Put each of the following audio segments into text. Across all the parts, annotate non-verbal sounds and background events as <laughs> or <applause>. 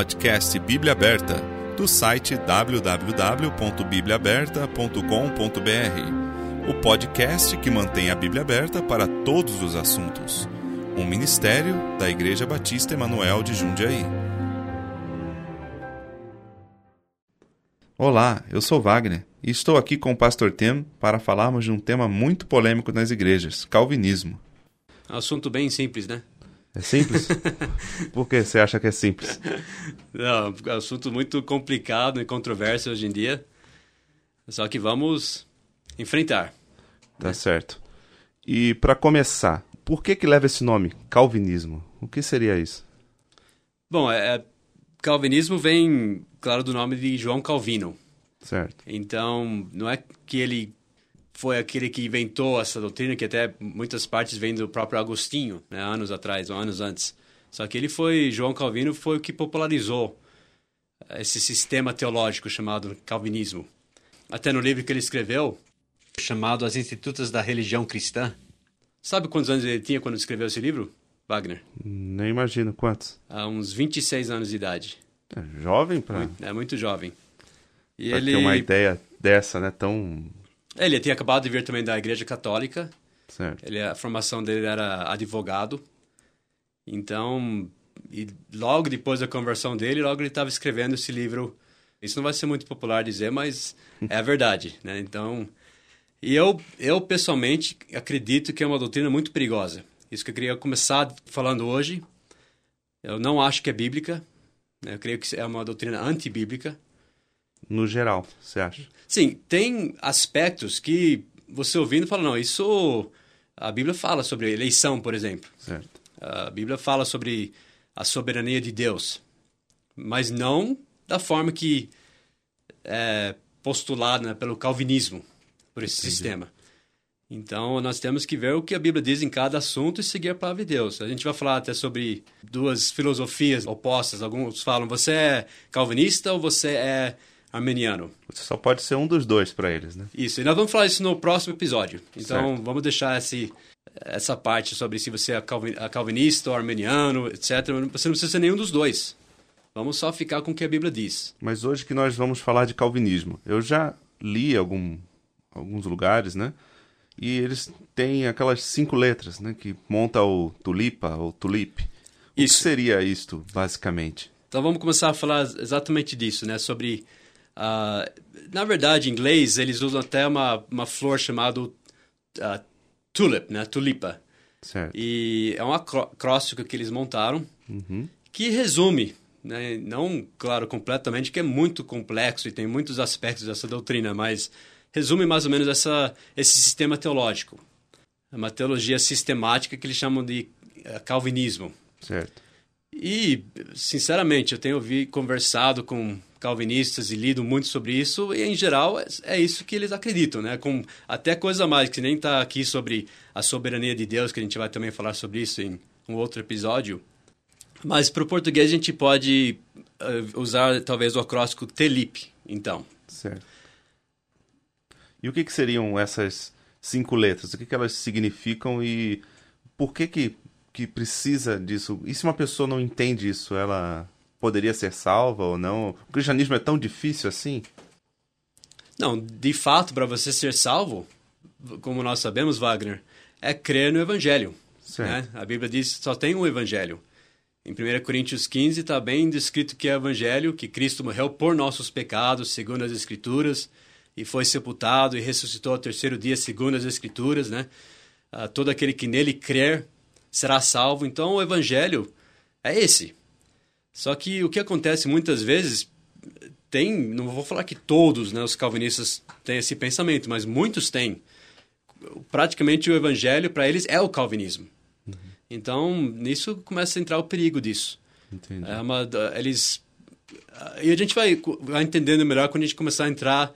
Podcast Bíblia Aberta, do site www.bibliaaberta.com.br. O podcast que mantém a Bíblia aberta para todos os assuntos. Um ministério da Igreja Batista Emanuel de Jundiaí. Olá, eu sou Wagner e estou aqui com o pastor Tim para falarmos de um tema muito polêmico nas igrejas, calvinismo. Assunto bem simples, né? É simples? <laughs> Por que você acha que é simples? Não, é um assunto muito complicado e controverso hoje em dia. Só que vamos enfrentar. Tá né? certo. E para começar, por que que leva esse nome, calvinismo? O que seria isso? Bom, é, é calvinismo vem, claro, do nome de João Calvino. Certo. Então, não é que ele foi aquele que inventou essa doutrina, que até muitas partes vêm do próprio Agostinho, né, anos atrás, ou anos antes. Só que ele foi, João Calvino foi o que popularizou esse sistema teológico chamado calvinismo. Até no livro que ele escreveu, chamado As Institutas da Religião Cristã. Sabe quantos anos ele tinha quando escreveu esse livro, Wagner? Nem imagino quantos. Há uns 26 anos de idade. É jovem para. É muito jovem. E pra ele ter uma ideia dessa, né, tão ele tinha acabado de vir também da Igreja Católica. Certo. Ele, a formação dele era advogado. Então, e logo depois da conversão dele, logo ele estava escrevendo esse livro. Isso não vai ser muito popular dizer, mas é a verdade, <laughs> né? Então, e eu, eu pessoalmente acredito que é uma doutrina muito perigosa. Isso que eu queria começar falando hoje. Eu não acho que é bíblica. Né? Eu creio que é uma doutrina antibíblica no geral, você acha? Sim, tem aspectos que você ouvindo fala, não, isso a Bíblia fala sobre eleição, por exemplo. Certo. A Bíblia fala sobre a soberania de Deus, mas não da forma que é postulada pelo calvinismo, por esse Entendi. sistema. Então, nós temos que ver o que a Bíblia diz em cada assunto e seguir a palavra de Deus. A gente vai falar até sobre duas filosofias opostas. Alguns falam, você é calvinista ou você é armeniano. Você só pode ser um dos dois para eles, né? Isso, e nós vamos falar isso no próximo episódio. Então, certo. vamos deixar esse, essa parte sobre se você é calvinista ou armeniano, etc. Você não precisa ser nenhum dos dois. Vamos só ficar com o que a Bíblia diz. Mas hoje que nós vamos falar de calvinismo. Eu já li algum, alguns lugares, né? E eles têm aquelas cinco letras, né? Que monta o tulipa ou tulip. O isso. que seria isto, basicamente? Então vamos começar a falar exatamente disso, né? Sobre Uh, na verdade, em inglês, eles usam até uma, uma flor chamada uh, tulip, né? Tulipa. Certo. E é um acróstico que eles montaram uhum. que resume, né? não, claro, completamente, que é muito complexo e tem muitos aspectos dessa doutrina, mas resume mais ou menos essa, esse sistema teológico. É uma teologia sistemática que eles chamam de uh, calvinismo. Certo. E, sinceramente, eu tenho ouvido, conversado com calvinistas e lido muito sobre isso, e em geral é, é isso que eles acreditam, né? Com até coisa mais, que nem está aqui sobre a soberania de Deus, que a gente vai também falar sobre isso em um outro episódio. Mas para o português a gente pode uh, usar talvez o acróstico TELIP, então. Certo. E o que, que seriam essas cinco letras? O que, que elas significam e por que, que, que precisa disso? E se uma pessoa não entende isso, ela poderia ser salva ou não? O cristianismo é tão difícil assim? Não, de fato, para você ser salvo, como nós sabemos, Wagner, é crer no Evangelho. Né? A Bíblia diz que só tem um Evangelho. Em 1 Coríntios 15 está bem descrito que é o Evangelho, que Cristo morreu por nossos pecados, segundo as Escrituras, e foi sepultado e ressuscitou ao terceiro dia, segundo as Escrituras. Né? Ah, todo aquele que nele crer será salvo. Então, o Evangelho é esse. Só que o que acontece muitas vezes tem, não vou falar que todos, né, os calvinistas têm esse pensamento, mas muitos têm. Praticamente o evangelho para eles é o calvinismo. Uhum. Então, nisso começa a entrar o perigo disso. Entendi. É uma, eles e a gente vai, vai entendendo melhor quando a gente começar a entrar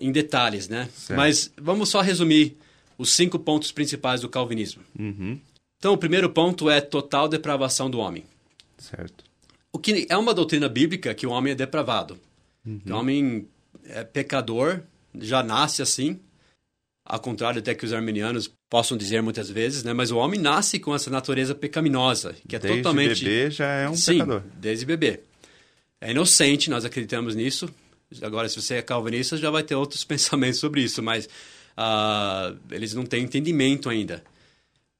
em detalhes, né? Certo. Mas vamos só resumir os cinco pontos principais do calvinismo. Uhum. Então, o primeiro ponto é total depravação do homem. Certo. O que é uma doutrina bíblica que o homem é depravado. Uhum. O homem é pecador, já nasce assim. Ao contrário até que os armenianos possam dizer muitas vezes, né? Mas o homem nasce com essa natureza pecaminosa, que é desde totalmente... Desde bebê já é um Sim, pecador. desde bebê. é inocente, nós acreditamos nisso. Agora, se você é calvinista, já vai ter outros <laughs> pensamentos sobre isso, mas uh, eles não têm entendimento ainda.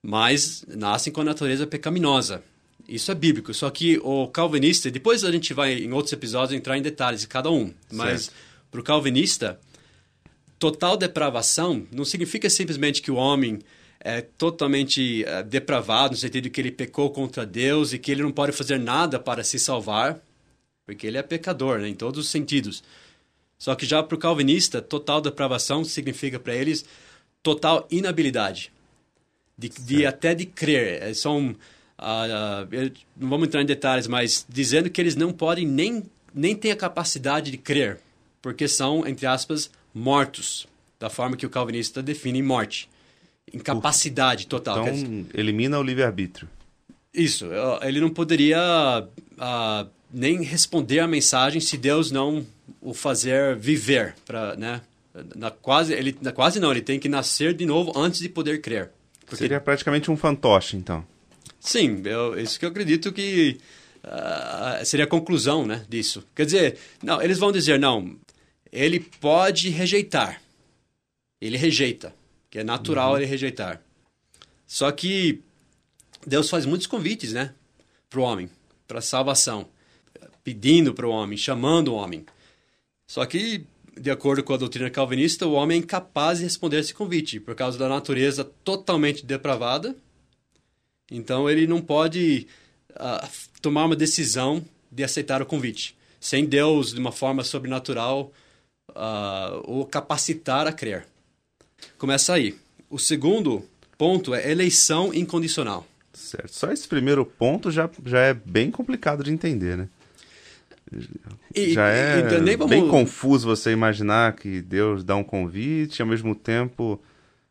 Mas nascem com a natureza pecaminosa. Isso é bíblico. Só que o calvinista, depois a gente vai em outros episódios entrar em detalhes de cada um, mas para o calvinista, total depravação não significa simplesmente que o homem é totalmente uh, depravado, no sentido de que ele pecou contra Deus e que ele não pode fazer nada para se salvar, porque ele é pecador, né, em todos os sentidos. Só que já para o calvinista, total depravação significa para eles total inabilidade, de, de até de crer. É, são, uh, uh, não vamos entrar em detalhes, mas dizendo que eles não podem nem, nem ter a capacidade de crer, porque são, entre aspas, mortos, da forma que o calvinista define morte incapacidade total. Então, elimina o livre-arbítrio. Isso. Ele não poderia uh, nem responder a mensagem se Deus não o fazer viver. Pra, né? na, quase, ele, na, quase não, ele tem que nascer de novo antes de poder crer. Porque... Seria praticamente um fantoche, então. Sim, eu, isso que eu acredito que uh, seria a conclusão né, disso. Quer dizer, não, eles vão dizer, não, ele pode rejeitar. Ele rejeita que é natural uhum. ele rejeitar. Só que Deus faz muitos convites, né, para o homem, para salvação, pedindo para o homem, chamando o homem. Só que, de acordo com a doutrina calvinista, o homem é incapaz de responder esse convite por causa da natureza totalmente depravada. Então ele não pode uh, tomar uma decisão de aceitar o convite, sem Deus, de uma forma sobrenatural, uh, o capacitar a crer. Começa aí. O segundo ponto é eleição incondicional. Certo. Só esse primeiro ponto já, já é bem complicado de entender, né? E, já é e, vamos... bem confuso você imaginar que Deus dá um convite e ao mesmo tempo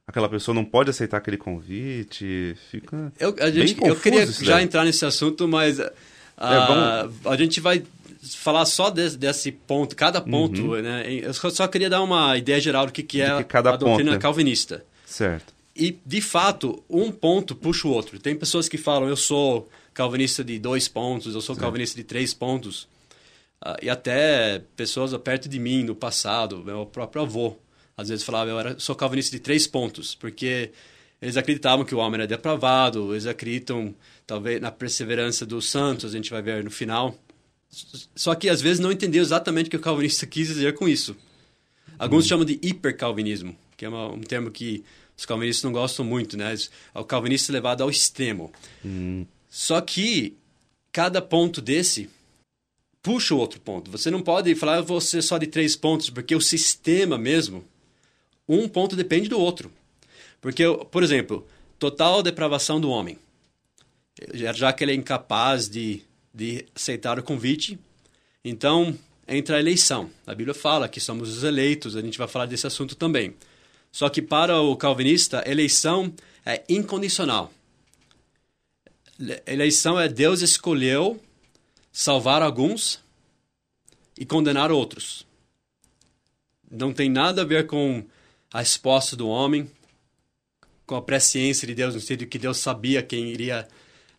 aquela pessoa não pode aceitar aquele convite. Fica eu, a gente, eu queria já daí. entrar nesse assunto, mas uh, é, a gente vai falar só desse, desse ponto, cada ponto, uhum. né? Eu só queria dar uma ideia geral do que, que é que a doutrina ponto, calvinista. Certo. E, de fato, um ponto puxa o outro. Tem pessoas que falam, eu sou calvinista de dois pontos, eu sou certo. calvinista de três pontos. Uh, e até pessoas perto de mim, no passado, meu próprio avô, às vezes falava, eu era, sou calvinista de três pontos, porque eles acreditavam que o homem era depravado, eles acreditam, talvez, na perseverança dos santos, a gente vai ver no final. Só que às vezes não entendeu exatamente o que o calvinista quis dizer com isso. Alguns hum. chamam de hipercalvinismo, que é uma, um termo que os calvinistas não gostam muito, né? O calvinista é levado ao extremo. Hum. Só que cada ponto desse puxa o outro ponto. Você não pode falar, eu vou ser só de três pontos, porque o sistema mesmo, um ponto depende do outro. Porque, por exemplo, total depravação do homem. Já que ele é incapaz de de aceitar o convite. Então, entra a eleição. A Bíblia fala que somos os eleitos, a gente vai falar desse assunto também. Só que para o calvinista, eleição é incondicional. Eleição é Deus escolheu salvar alguns e condenar outros. Não tem nada a ver com a resposta do homem, com a presciência de Deus, no sentido que Deus sabia quem iria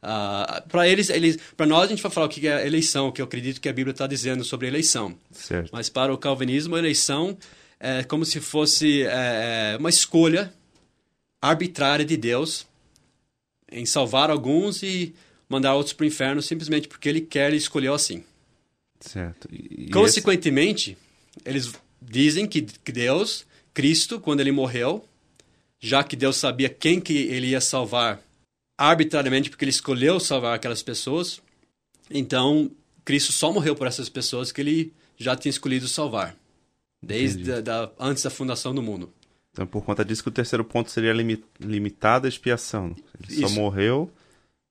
Uh, ah, para eles, eles para nós a gente vai falar o que é eleição, o que eu acredito que a Bíblia está dizendo sobre eleição. Certo. Mas para o calvinismo, a eleição é como se fosse é, é, uma escolha arbitrária de Deus em salvar alguns e mandar outros para o inferno simplesmente porque ele quer e escolheu assim. Certo. E Consequentemente, esse... eles dizem que Deus, Cristo, quando ele morreu, já que Deus sabia quem que ele ia salvar arbitrariamente porque ele escolheu salvar aquelas pessoas. Então, Cristo só morreu por essas pessoas que ele já tinha escolhido salvar, desde a, da, antes da fundação do mundo. Então, por conta disso que o terceiro ponto seria limi, limitada a expiação. Ele Isso. só morreu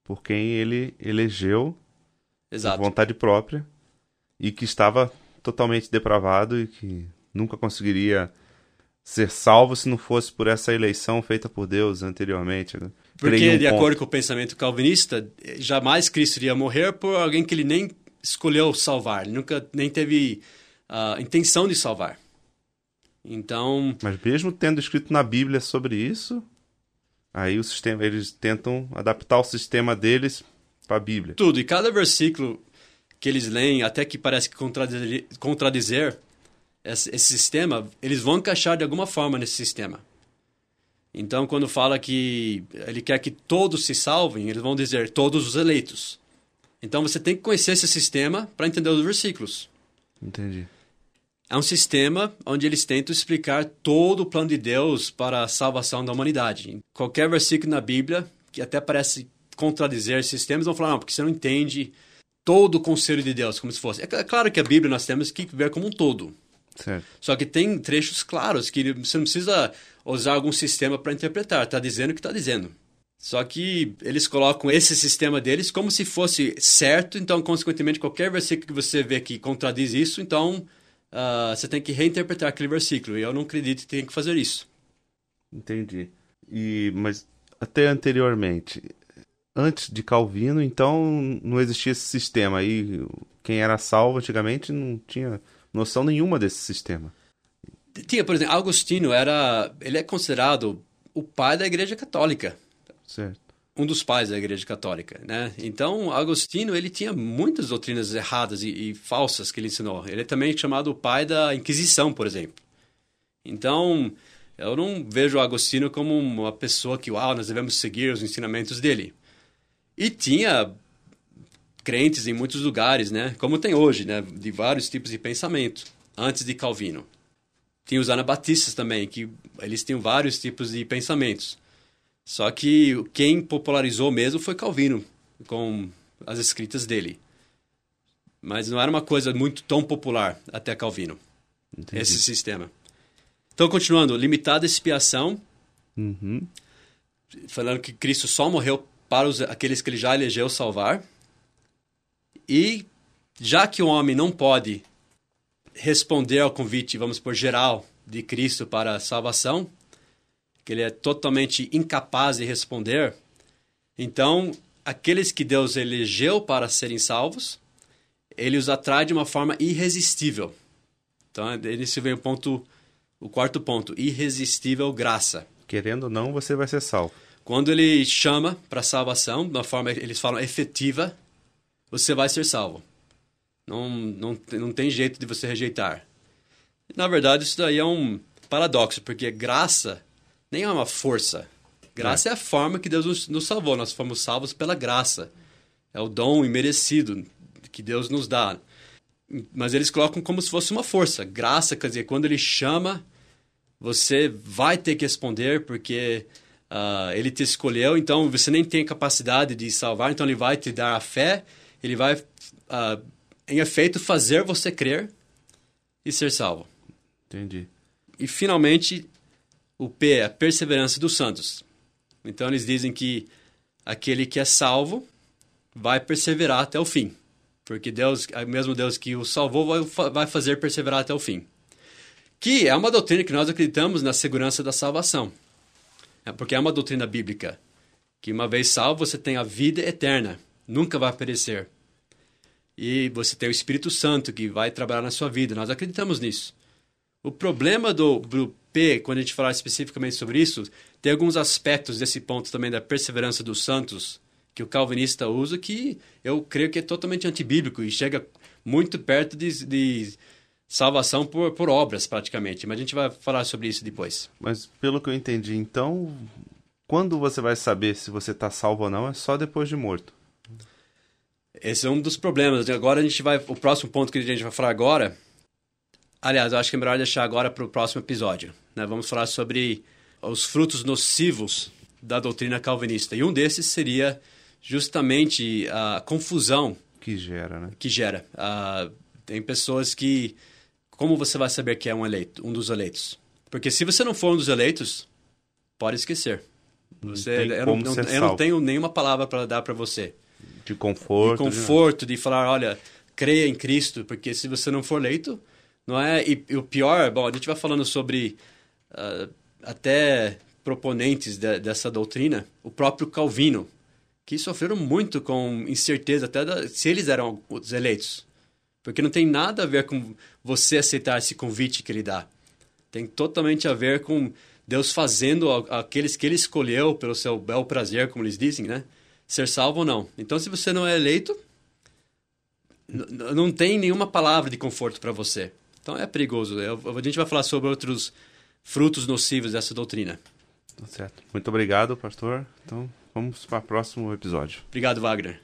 por quem ele elegeu Exato. por vontade própria e que estava totalmente depravado e que nunca conseguiria ser salvo se não fosse por essa eleição feita por Deus anteriormente. Né? Porque, de ponto. acordo com o pensamento calvinista, jamais Cristo iria morrer por alguém que ele nem escolheu salvar, ele nunca nem teve a uh, intenção de salvar. Então. Mas mesmo tendo escrito na Bíblia sobre isso, aí o sistema, eles tentam adaptar o sistema deles para a Bíblia. Tudo, e cada versículo que eles leem, até que parece que contradizer, contradizer esse, esse sistema, eles vão encaixar de alguma forma nesse sistema. Então, quando fala que ele quer que todos se salvem, eles vão dizer todos os eleitos. Então, você tem que conhecer esse sistema para entender os versículos. Entendi. É um sistema onde eles tentam explicar todo o plano de Deus para a salvação da humanidade. Qualquer versículo na Bíblia, que até parece contradizer esses sistemas, vão falar, não, porque você não entende todo o conselho de Deus, como se fosse. É, é claro que a Bíblia nós temos que ver como um todo. Certo. Só que tem trechos claros que você não precisa usar algum sistema para interpretar, está dizendo o que está dizendo. Só que eles colocam esse sistema deles como se fosse certo, então, consequentemente, qualquer versículo que você vê que contradiz isso, então uh, você tem que reinterpretar aquele versículo. E eu não acredito que tenha que fazer isso. Entendi. E, mas até anteriormente, antes de Calvino, então não existia esse sistema aí. Quem era salvo antigamente não tinha noção nenhuma desse sistema. Tinha, por exemplo, Agostinho era, ele é considerado o pai da Igreja Católica. Certo. Um dos pais da Igreja Católica, né? Então, Agostinho, ele tinha muitas doutrinas erradas e, e falsas que ele ensinou. Ele é também chamado o pai da Inquisição, por exemplo. Então, eu não vejo Agostinho como uma pessoa que, uau, nós devemos seguir os ensinamentos dele. E tinha crentes em muitos lugares, né? Como tem hoje, né? De vários tipos de pensamento, antes de Calvino. Tinha os anabatistas também, que eles tinham vários tipos de pensamentos. Só que quem popularizou mesmo foi Calvino, com as escritas dele. Mas não era uma coisa muito tão popular até Calvino, Entendi. esse sistema. Então, continuando, limitada expiação, uhum. falando que Cristo só morreu para os, aqueles que ele já elegeu salvar. E já que o homem não pode responder ao convite, vamos por geral, de Cristo para a salvação, que ele é totalmente incapaz de responder, então aqueles que Deus elegeu para serem salvos, ele os atrai de uma forma irresistível. Então, esse vem o ponto, o quarto ponto, irresistível graça. Querendo ou não, você vai ser salvo. Quando ele chama para salvação, de uma forma eles falam efetiva, você vai ser salvo. Não, não, não tem jeito de você rejeitar. Na verdade, isso daí é um paradoxo, porque graça nem é uma força. Graça é, é a forma que Deus nos, nos, salvou. Nós fomos salvos pela graça. É o dom imerecido que Deus nos dá. Mas eles colocam como se fosse uma força. Graça, quer dizer, quando ele chama, você vai ter que responder, porque uh, ele te escolheu, então você nem tem capacidade de salvar, então ele vai te dar a fé, ele vai, uh, em efeito, fazer você crer e ser salvo. Entendi. E finalmente, o P é a perseverança dos santos. Então eles dizem que aquele que é salvo vai perseverar até o fim. Porque Deus, o mesmo Deus que o salvou, vai, vai fazer perseverar até o fim. Que é uma doutrina que nós acreditamos na segurança da salvação. É porque é uma doutrina bíblica que uma vez salvo você tem a vida eterna, nunca vai perecer. E você tem o Espírito Santo que vai trabalhar na sua vida. Nós acreditamos nisso. O problema do, do P, quando a gente falar especificamente sobre isso, tem alguns aspectos desse ponto também da perseverança dos santos que o calvinista usa que eu creio que é totalmente antibíblico e chega muito perto de, de salvação por, por obras, praticamente. Mas a gente vai falar sobre isso depois. Mas pelo que eu entendi, então, quando você vai saber se você está salvo ou não é só depois de morto. Esse é um dos problemas. Agora a gente vai. O próximo ponto que a gente vai falar agora. Aliás, eu acho que é melhor deixar agora para o próximo episódio. Né? Vamos falar sobre os frutos nocivos da doutrina calvinista. E um desses seria justamente a confusão que gera, né? Que gera. Uh, tem pessoas que como você vai saber que é um eleito, um dos eleitos? Porque se você não for um dos eleitos, pode esquecer. Você, não eu, não, não, eu não tenho nenhuma palavra para dar para você. De conforto. De conforto, de... falar, olha, creia em Cristo, porque se você não for eleito, não é. E, e o pior, bom, a gente vai falando sobre uh, até proponentes de, dessa doutrina, o próprio Calvino, que sofreram muito com incerteza até da, se eles eram os eleitos. Porque não tem nada a ver com você aceitar esse convite que ele dá. Tem totalmente a ver com Deus fazendo aqueles que ele escolheu pelo seu bel prazer, como eles dizem, né? Ser salvo ou não. Então, se você não é eleito, não tem nenhuma palavra de conforto para você. Então é perigoso. A gente vai falar sobre outros frutos nocivos dessa doutrina. Tá certo. Muito obrigado, pastor. Então vamos para o próximo episódio. Obrigado, Wagner.